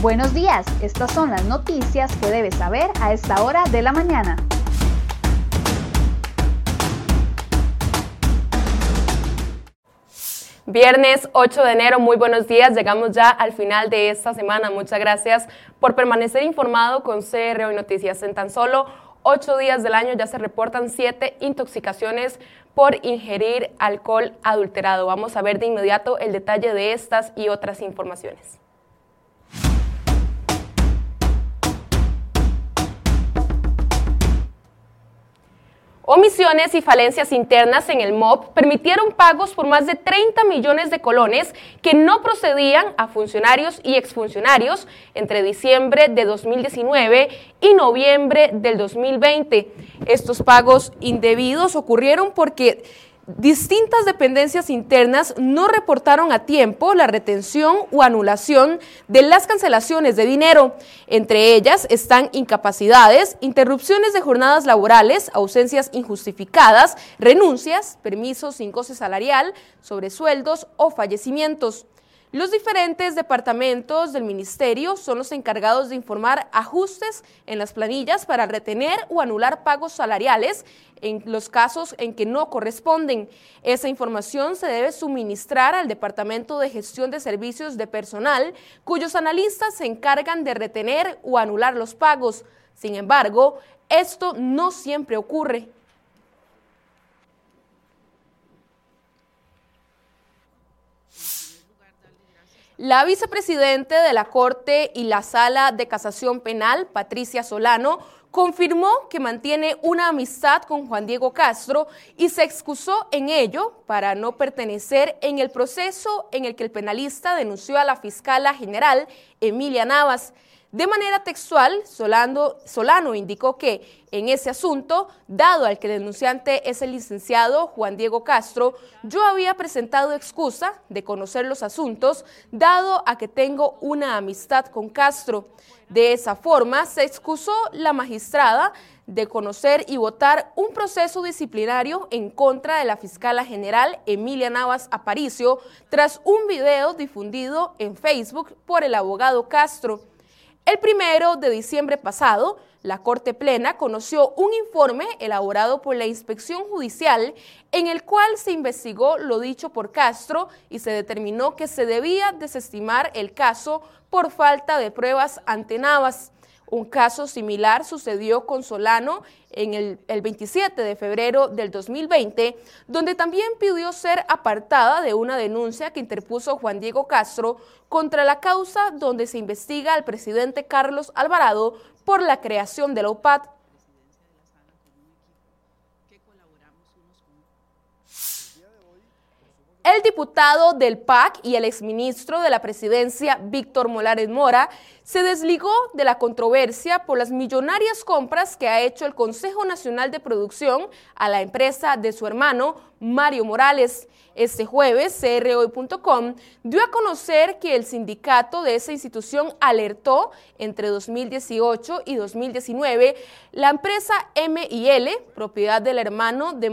Buenos días, estas son las noticias que debes saber a esta hora de la mañana. Viernes 8 de enero, muy buenos días. Llegamos ya al final de esta semana. Muchas gracias por permanecer informado con CR y Noticias. En tan solo ocho días del año ya se reportan siete intoxicaciones por ingerir alcohol adulterado. Vamos a ver de inmediato el detalle de estas y otras informaciones. Omisiones y falencias internas en el MOB permitieron pagos por más de 30 millones de colones que no procedían a funcionarios y exfuncionarios entre diciembre de 2019 y noviembre del 2020. Estos pagos indebidos ocurrieron porque distintas dependencias internas no reportaron a tiempo la retención o anulación de las cancelaciones de dinero. Entre ellas están incapacidades, interrupciones de jornadas laborales, ausencias injustificadas, renuncias, permisos sin goce salarial, sobresueldos o fallecimientos. Los diferentes departamentos del ministerio son los encargados de informar ajustes en las planillas para retener o anular pagos salariales en los casos en que no corresponden. Esa información se debe suministrar al Departamento de Gestión de Servicios de Personal, cuyos analistas se encargan de retener o anular los pagos. Sin embargo, esto no siempre ocurre. La vicepresidente de la Corte y la Sala de Casación Penal, Patricia Solano, confirmó que mantiene una amistad con Juan Diego Castro y se excusó en ello para no pertenecer en el proceso en el que el penalista denunció a la fiscala general Emilia Navas. De manera textual, Solano indicó que en ese asunto, dado al que el denunciante es el licenciado Juan Diego Castro, yo había presentado excusa de conocer los asuntos, dado a que tengo una amistad con Castro. De esa forma, se excusó la magistrada de conocer y votar un proceso disciplinario en contra de la fiscala general Emilia Navas Aparicio tras un video difundido en Facebook por el abogado Castro. El primero de diciembre pasado, la Corte Plena conoció un informe elaborado por la Inspección Judicial en el cual se investigó lo dicho por Castro y se determinó que se debía desestimar el caso por falta de pruebas ante Navas. Un caso similar sucedió con Solano en el, 27 de febrero del 2020, donde también pidió ser apartada de una denuncia que interpuso Juan Diego Castro contra la causa donde se investiga al presidente Carlos Alvarado por la creación de la UPAD. El diputado del PAC y el exministro de la presidencia, Víctor Molares Mora, se desligó de la controversia por las millonarias compras que ha hecho el Consejo Nacional de Producción a la empresa de su hermano, Mario Morales. Este jueves, CROI.com dio a conocer que el sindicato de esa institución alertó entre 2018 y 2019 la empresa MIL, propiedad del hermano de,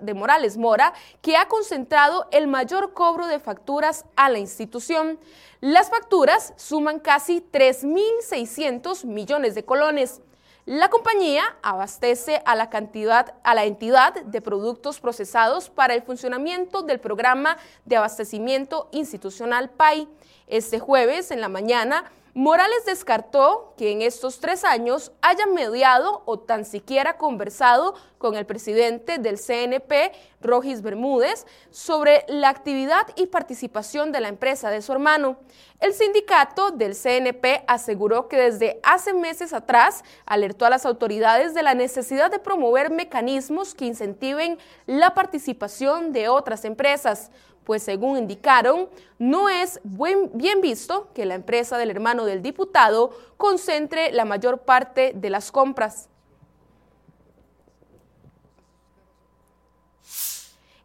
de Morales Mora, que ha concentrado el mayor cobro de facturas a la institución. Las facturas suman casi 3.600 millones de colones. La compañía abastece a la, cantidad, a la entidad de productos procesados para el funcionamiento del programa de abastecimiento institucional PAI. Este jueves en la mañana, Morales descartó que en estos tres años haya mediado o tan siquiera conversado con el presidente del CNP, Rogis Bermúdez, sobre la actividad y participación de la empresa de su hermano. El sindicato del CNP aseguró que desde hace meses atrás alertó a las autoridades de la necesidad de promover mecanismos que incentiven la participación de otras empresas pues según indicaron, no es bien visto que la empresa del hermano del diputado concentre la mayor parte de las compras.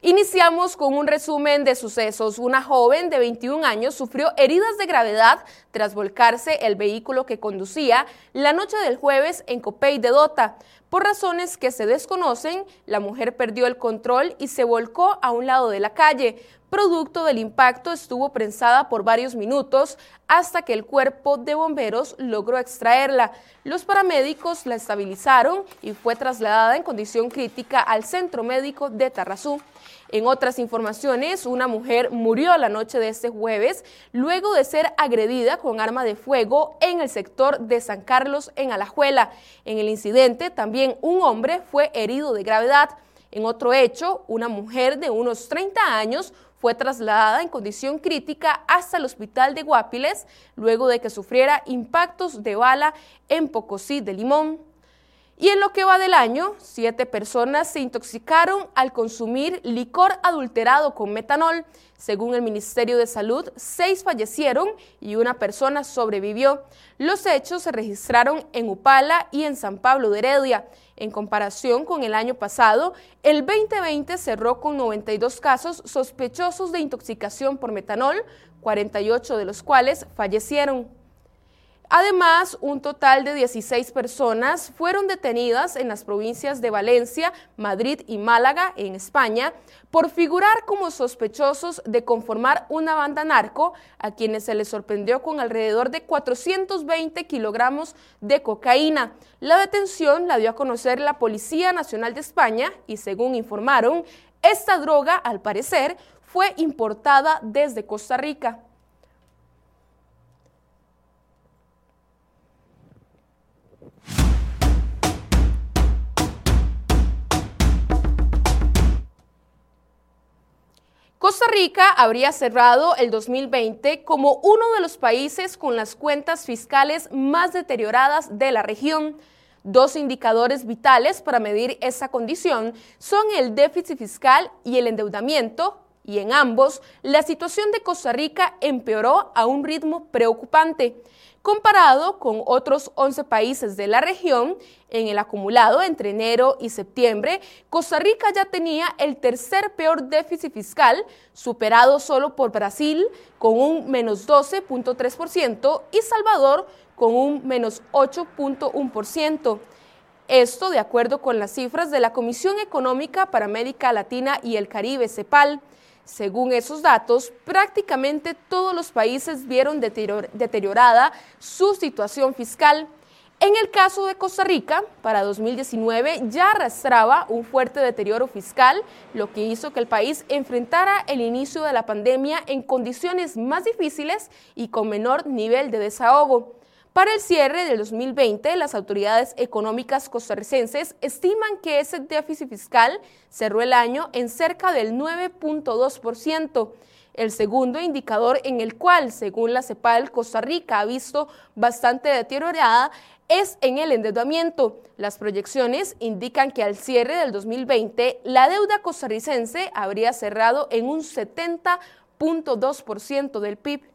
Iniciamos con un resumen de sucesos. Una joven de 21 años sufrió heridas de gravedad tras volcarse el vehículo que conducía la noche del jueves en Copey de Dota. Por razones que se desconocen, la mujer perdió el control y se volcó a un lado de la calle. Producto del impacto estuvo prensada por varios minutos hasta que el cuerpo de bomberos logró extraerla. Los paramédicos la estabilizaron y fue trasladada en condición crítica al centro médico de Tarrazú. En otras informaciones, una mujer murió la noche de este jueves luego de ser agredida con arma de fuego en el sector de San Carlos, en Alajuela. En el incidente, también un hombre fue herido de gravedad. En otro hecho, una mujer de unos 30 años fue trasladada en condición crítica hasta el hospital de Guapiles luego de que sufriera impactos de bala en Pocosí de Limón. Y en lo que va del año, siete personas se intoxicaron al consumir licor adulterado con metanol. Según el Ministerio de Salud, seis fallecieron y una persona sobrevivió. Los hechos se registraron en Upala y en San Pablo de Heredia. En comparación con el año pasado, el 2020 cerró con 92 casos sospechosos de intoxicación por metanol, 48 de los cuales fallecieron. Además, un total de 16 personas fueron detenidas en las provincias de Valencia, Madrid y Málaga, en España, por figurar como sospechosos de conformar una banda narco, a quienes se les sorprendió con alrededor de 420 kilogramos de cocaína. La detención la dio a conocer la Policía Nacional de España y, según informaron, esta droga, al parecer, fue importada desde Costa Rica. Costa Rica habría cerrado el 2020 como uno de los países con las cuentas fiscales más deterioradas de la región. Dos indicadores vitales para medir esa condición son el déficit fiscal y el endeudamiento, y en ambos la situación de Costa Rica empeoró a un ritmo preocupante. Comparado con otros 11 países de la región, en el acumulado entre enero y septiembre, Costa Rica ya tenía el tercer peor déficit fiscal, superado solo por Brasil con un menos 12.3% y Salvador con un menos 8.1%. Esto de acuerdo con las cifras de la Comisión Económica para América Latina y el Caribe, CEPAL. Según esos datos, prácticamente todos los países vieron deteriorada su situación fiscal. En el caso de Costa Rica, para 2019 ya arrastraba un fuerte deterioro fiscal, lo que hizo que el país enfrentara el inicio de la pandemia en condiciones más difíciles y con menor nivel de desahogo. Para el cierre del 2020, las autoridades económicas costarricenses estiman que ese déficit fiscal cerró el año en cerca del 9.2%. El segundo indicador en el cual, según la CEPAL, Costa Rica ha visto bastante deteriorada es en el endeudamiento. Las proyecciones indican que al cierre del 2020 la deuda costarricense habría cerrado en un 70.2% del PIB.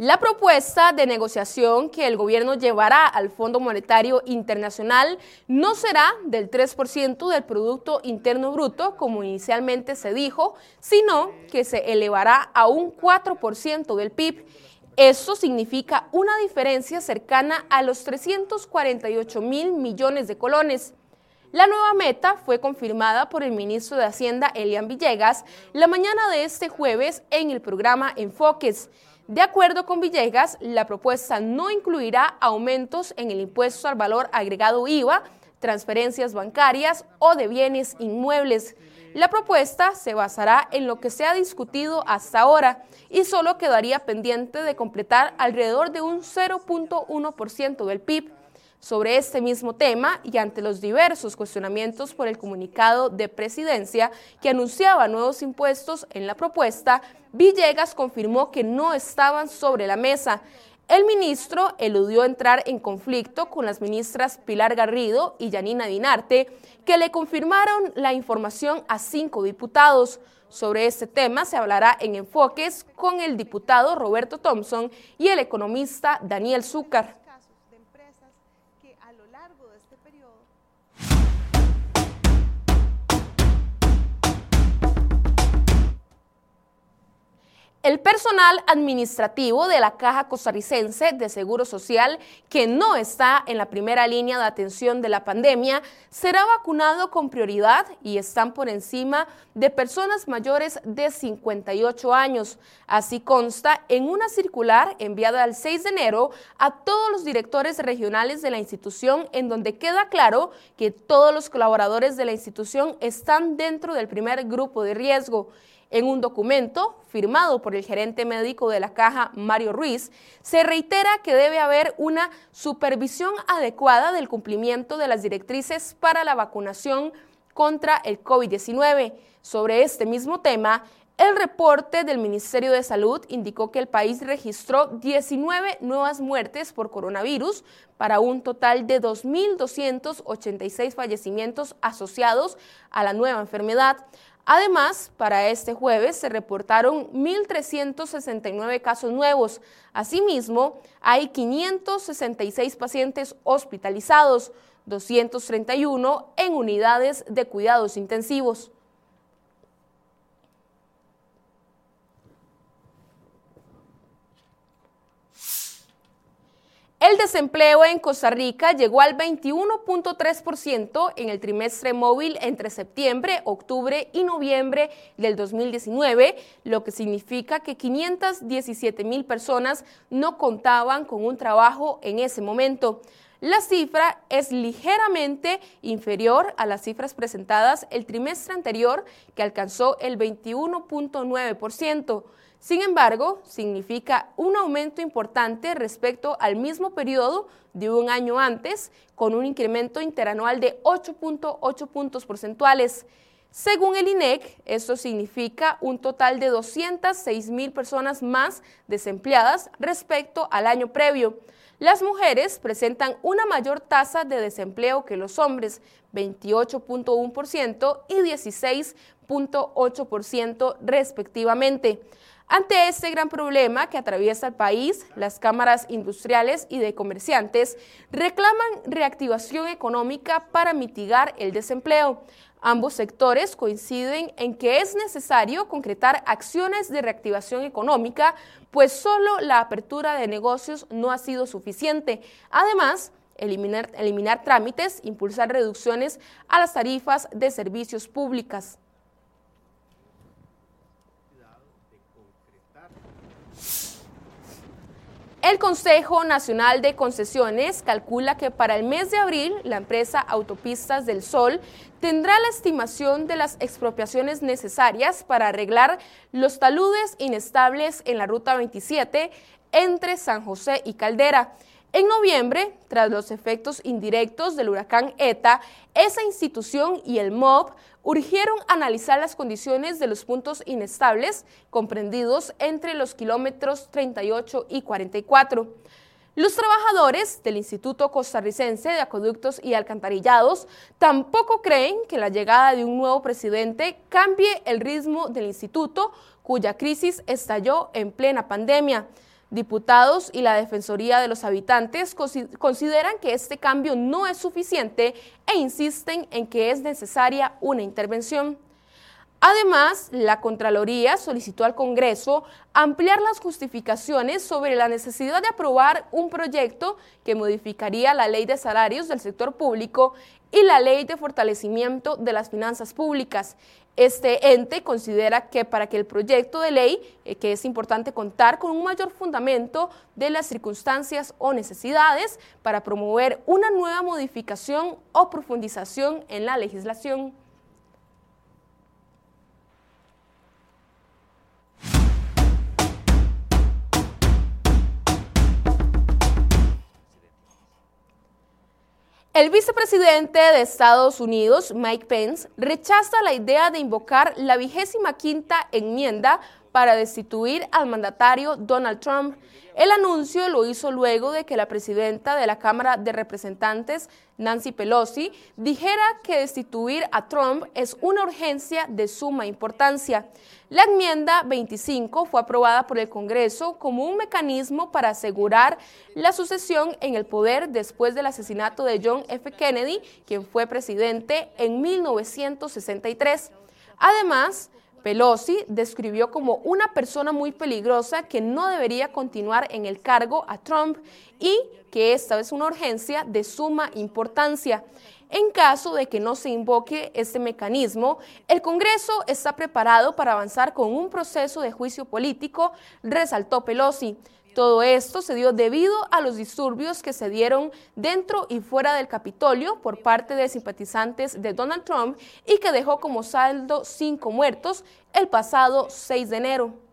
La propuesta de negociación que el gobierno llevará al Fondo Monetario Internacional no será del 3% del Producto Interno Bruto, como inicialmente se dijo, sino que se elevará a un 4% del PIB. Esto significa una diferencia cercana a los 348 mil millones de colones. La nueva meta fue confirmada por el ministro de Hacienda, Elian Villegas, la mañana de este jueves en el programa Enfoques. De acuerdo con Villegas, la propuesta no incluirá aumentos en el impuesto al valor agregado IVA, transferencias bancarias o de bienes inmuebles. La propuesta se basará en lo que se ha discutido hasta ahora y solo quedaría pendiente de completar alrededor de un 0.1% del PIB. Sobre este mismo tema y ante los diversos cuestionamientos por el comunicado de presidencia que anunciaba nuevos impuestos en la propuesta, Villegas confirmó que no estaban sobre la mesa. El ministro eludió entrar en conflicto con las ministras Pilar Garrido y Yanina Dinarte, que le confirmaron la información a cinco diputados. Sobre este tema se hablará en enfoques con el diputado Roberto Thompson y el economista Daniel Zúcar. El personal administrativo de la Caja Costarricense de Seguro Social, que no está en la primera línea de atención de la pandemia, será vacunado con prioridad y están por encima de personas mayores de 58 años. Así consta en una circular enviada el 6 de enero a todos los directores regionales de la institución, en donde queda claro que todos los colaboradores de la institución están dentro del primer grupo de riesgo. En un documento firmado por el gerente médico de la caja, Mario Ruiz, se reitera que debe haber una supervisión adecuada del cumplimiento de las directrices para la vacunación contra el COVID-19. Sobre este mismo tema, el reporte del Ministerio de Salud indicó que el país registró 19 nuevas muertes por coronavirus para un total de 2.286 fallecimientos asociados a la nueva enfermedad. Además, para este jueves se reportaron 1.369 casos nuevos. Asimismo, hay 566 pacientes hospitalizados, 231 en unidades de cuidados intensivos. El desempleo en Costa Rica llegó al 21.3% en el trimestre móvil entre septiembre, octubre y noviembre del 2019, lo que significa que 517 mil personas no contaban con un trabajo en ese momento. La cifra es ligeramente inferior a las cifras presentadas el trimestre anterior, que alcanzó el 21.9%. Sin embargo, significa un aumento importante respecto al mismo periodo de un año antes, con un incremento interanual de 8.8 puntos porcentuales. Según el INEC, esto significa un total de 206 mil personas más desempleadas respecto al año previo. Las mujeres presentan una mayor tasa de desempleo que los hombres, 28.1% y 16.8% respectivamente. Ante este gran problema que atraviesa el país, las cámaras industriales y de comerciantes reclaman reactivación económica para mitigar el desempleo. Ambos sectores coinciden en que es necesario concretar acciones de reactivación económica, pues solo la apertura de negocios no ha sido suficiente. Además, eliminar, eliminar trámites, impulsar reducciones a las tarifas de servicios públicas. El Consejo Nacional de Concesiones calcula que para el mes de abril la empresa Autopistas del Sol tendrá la estimación de las expropiaciones necesarias para arreglar los taludes inestables en la Ruta 27 entre San José y Caldera. En noviembre, tras los efectos indirectos del huracán ETA, esa institución y el MOB urgieron analizar las condiciones de los puntos inestables comprendidos entre los kilómetros 38 y 44. Los trabajadores del Instituto Costarricense de Acueductos y Alcantarillados tampoco creen que la llegada de un nuevo presidente cambie el ritmo del instituto, cuya crisis estalló en plena pandemia. Diputados y la Defensoría de los Habitantes consideran que este cambio no es suficiente e insisten en que es necesaria una intervención. Además, la Contraloría solicitó al Congreso ampliar las justificaciones sobre la necesidad de aprobar un proyecto que modificaría la ley de salarios del sector público y la ley de fortalecimiento de las finanzas públicas. Este ente considera que para que el proyecto de ley, eh, que es importante contar con un mayor fundamento de las circunstancias o necesidades para promover una nueva modificación o profundización en la legislación. El vicepresidente de Estados Unidos, Mike Pence, rechaza la idea de invocar la vigésima quinta enmienda para destituir al mandatario Donald Trump. El anuncio lo hizo luego de que la presidenta de la Cámara de Representantes, Nancy Pelosi, dijera que destituir a Trump es una urgencia de suma importancia. La enmienda 25 fue aprobada por el Congreso como un mecanismo para asegurar la sucesión en el poder después del asesinato de John F. Kennedy, quien fue presidente en 1963. Además, Pelosi describió como una persona muy peligrosa que no debería continuar en el cargo a Trump y que esta es una urgencia de suma importancia. En caso de que no se invoque este mecanismo, el Congreso está preparado para avanzar con un proceso de juicio político, resaltó Pelosi. Todo esto se dio debido a los disturbios que se dieron dentro y fuera del Capitolio por parte de simpatizantes de Donald Trump y que dejó como saldo cinco muertos el pasado 6 de enero.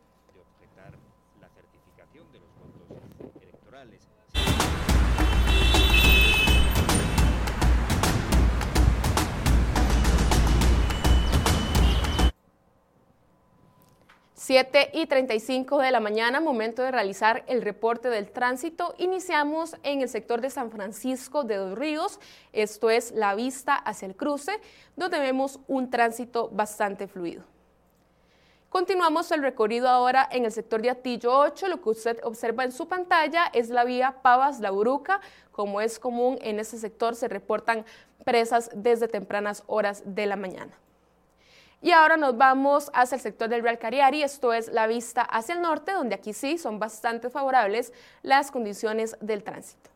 7 y 35 de la mañana, momento de realizar el reporte del tránsito. Iniciamos en el sector de San Francisco de Dos Ríos, esto es la vista hacia el cruce, donde vemos un tránsito bastante fluido. Continuamos el recorrido ahora en el sector de Atillo 8. Lo que usted observa en su pantalla es la vía Pavas-La Uruca. Como es común en este sector, se reportan presas desde tempranas horas de la mañana. Y ahora nos vamos hacia el sector del Real Cariari, esto es la vista hacia el norte, donde aquí sí son bastante favorables las condiciones del tránsito.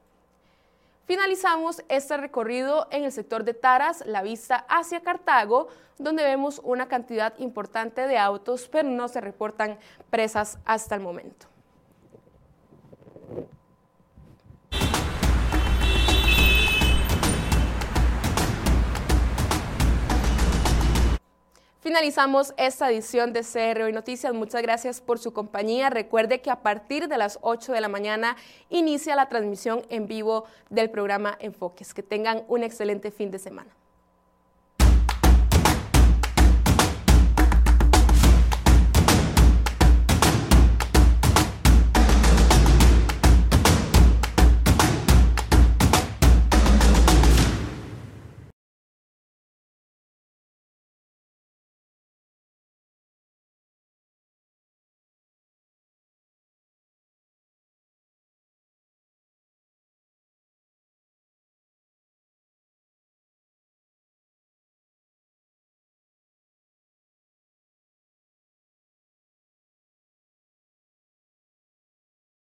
Finalizamos este recorrido en el sector de Taras, la vista hacia Cartago, donde vemos una cantidad importante de autos, pero no se reportan presas hasta el momento. Finalizamos esta edición de CR Hoy Noticias. Muchas gracias por su compañía. Recuerde que a partir de las 8 de la mañana inicia la transmisión en vivo del programa Enfoques. Que tengan un excelente fin de semana.